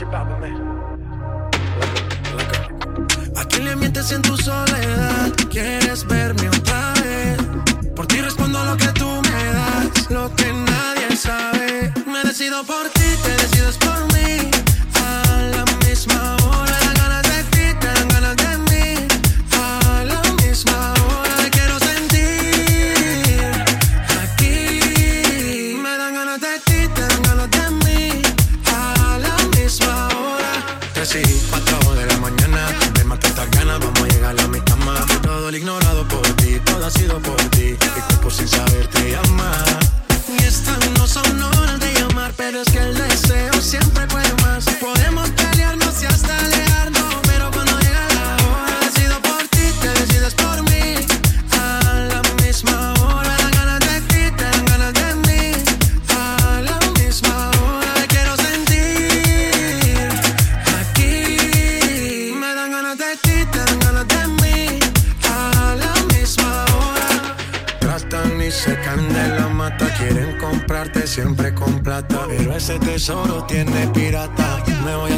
¿A quién le mientes en tu soledad? ¿Quieres verme otra vez? Por ti respondo lo que tú me das, lo que nadie sabe. Me decido por ti, por ti. Mi cuerpo sin saber te llama. Ese tesoro tiene pirata, me voy a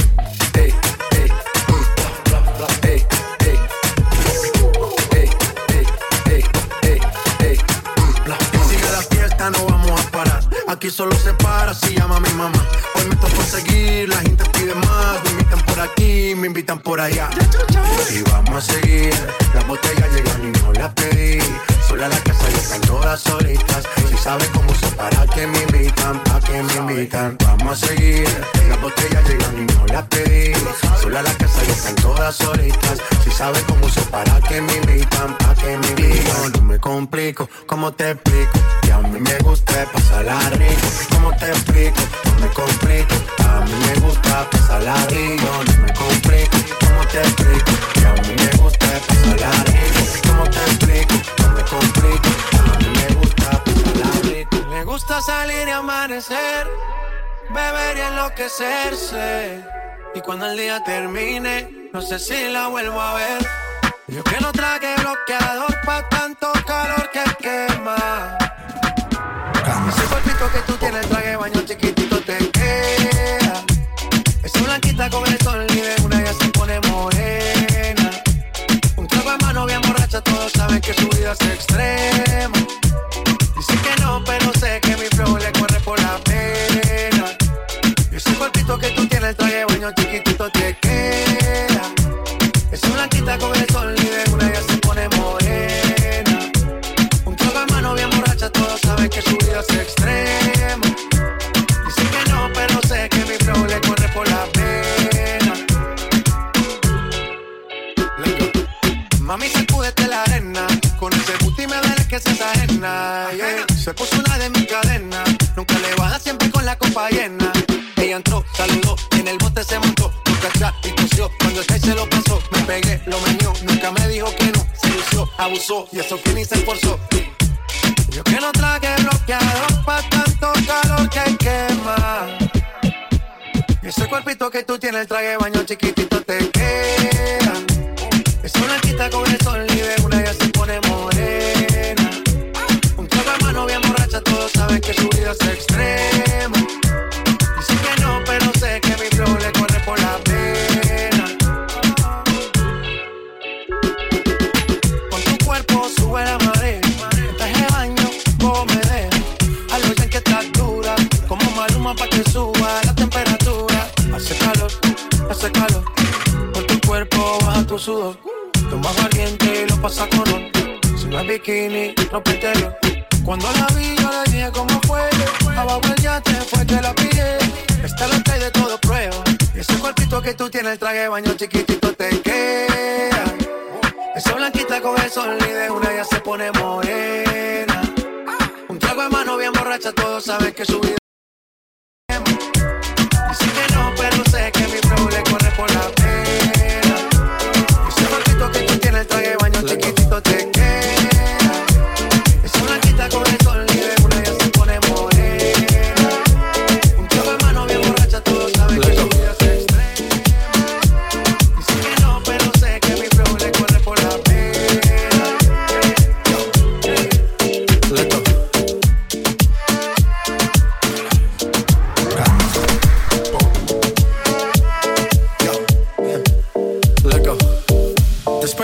Aquí solo se para si llama mi mamá. Hoy me tocó seguir, la gente pide más. Me invitan por aquí, me invitan por allá. Y vamos a seguir. Las botellas llegan y no las pedí. Sola la casa y están todas solitas. Si saben cómo se para que me invitan, pa' que me invitan. Vamos a seguir. Las botellas llegan y no las pedí. Sola la casa y están todas solitas. Si saben cómo se para que me invitan, pa' que me invitan. No me complico, ¿cómo te explico? Que a mí me gusta pasarla rico. ¿Cómo te explico? No me complico. A mí me gusta pasarla rico. No me complico, ¿cómo te explico? Que a mí me gusta pasarla rico. ¿Cómo te explico? No me complico. A mí me gusta pasarla rico. Me gusta salir y amanecer, beber y enloquecerse. Y cuando el día termine, no sé si la vuelvo a ver. Yo que no traje bloqueador pa' tanto calor que quema. Ese cuerpito que tú tienes, traje baño chiquitito ese cuerpito que tú tienes, el traje baño chiquitito te queda. Esa blanquita con el sol y de una ya se pone morena. Un trago de mano bien borracha, todos saben que su vida es extrema. Dice que no, pero sé que mi flow le corre por la pena. Mami, sacúdete la arena. Con ese booty me duele que se ajena. yeah. Se puso una de mis cadenas. Nunca le baja siempre con la copa llena. Entró, saludó, y en el bote se montó. Nunca atrás y tosió. Cuando el se lo pasó, me pegué, lo menió. Nunca me dijo que no. Se lució, abusó, y eso que ni se esforzó. Yo que no traje bloqueador pa' tanto calor que quema. Ese cuerpito que tú tienes, el traje baño chiquitito te queda. Esa blanquita blanquita con el sol y de una ya se pone morena. Un trago de mano bien borracha, todos saben que su vida es extrema. Hace. Con tu cuerpo baja tu sudor. Toma valiente y lo pasa con. Si no es bikini, no pételo. Cuando la vi, yo le dije cómo fue. Abajo el yate fue que la pillé. Esta y de todo prueba. Ese cuerpito que tú tienes, el traje baño chiquitito te queda. Esa blanquita con el sol y de una ya se pone morena. Un trago de mano bien borracha, todos saben que su vida. Que no, pero sé que mi flow le corre por la pena. Ese cuerpito que tú tienes, el traje de baño chiquitito te queda.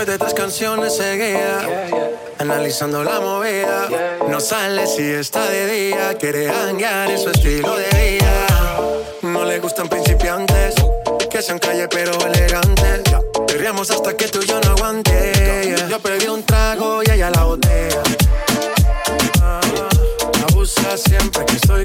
De tres canciones seguía analizando la movida. No sale si está de día, quiere hanguear en su estilo de vida. No le gustan principiantes, que sean calle pero elegantes. Perreamos hasta que tú y yo no aguante. Yo pedí un trago y ella la botella. Ah, Abusa siempre que estoy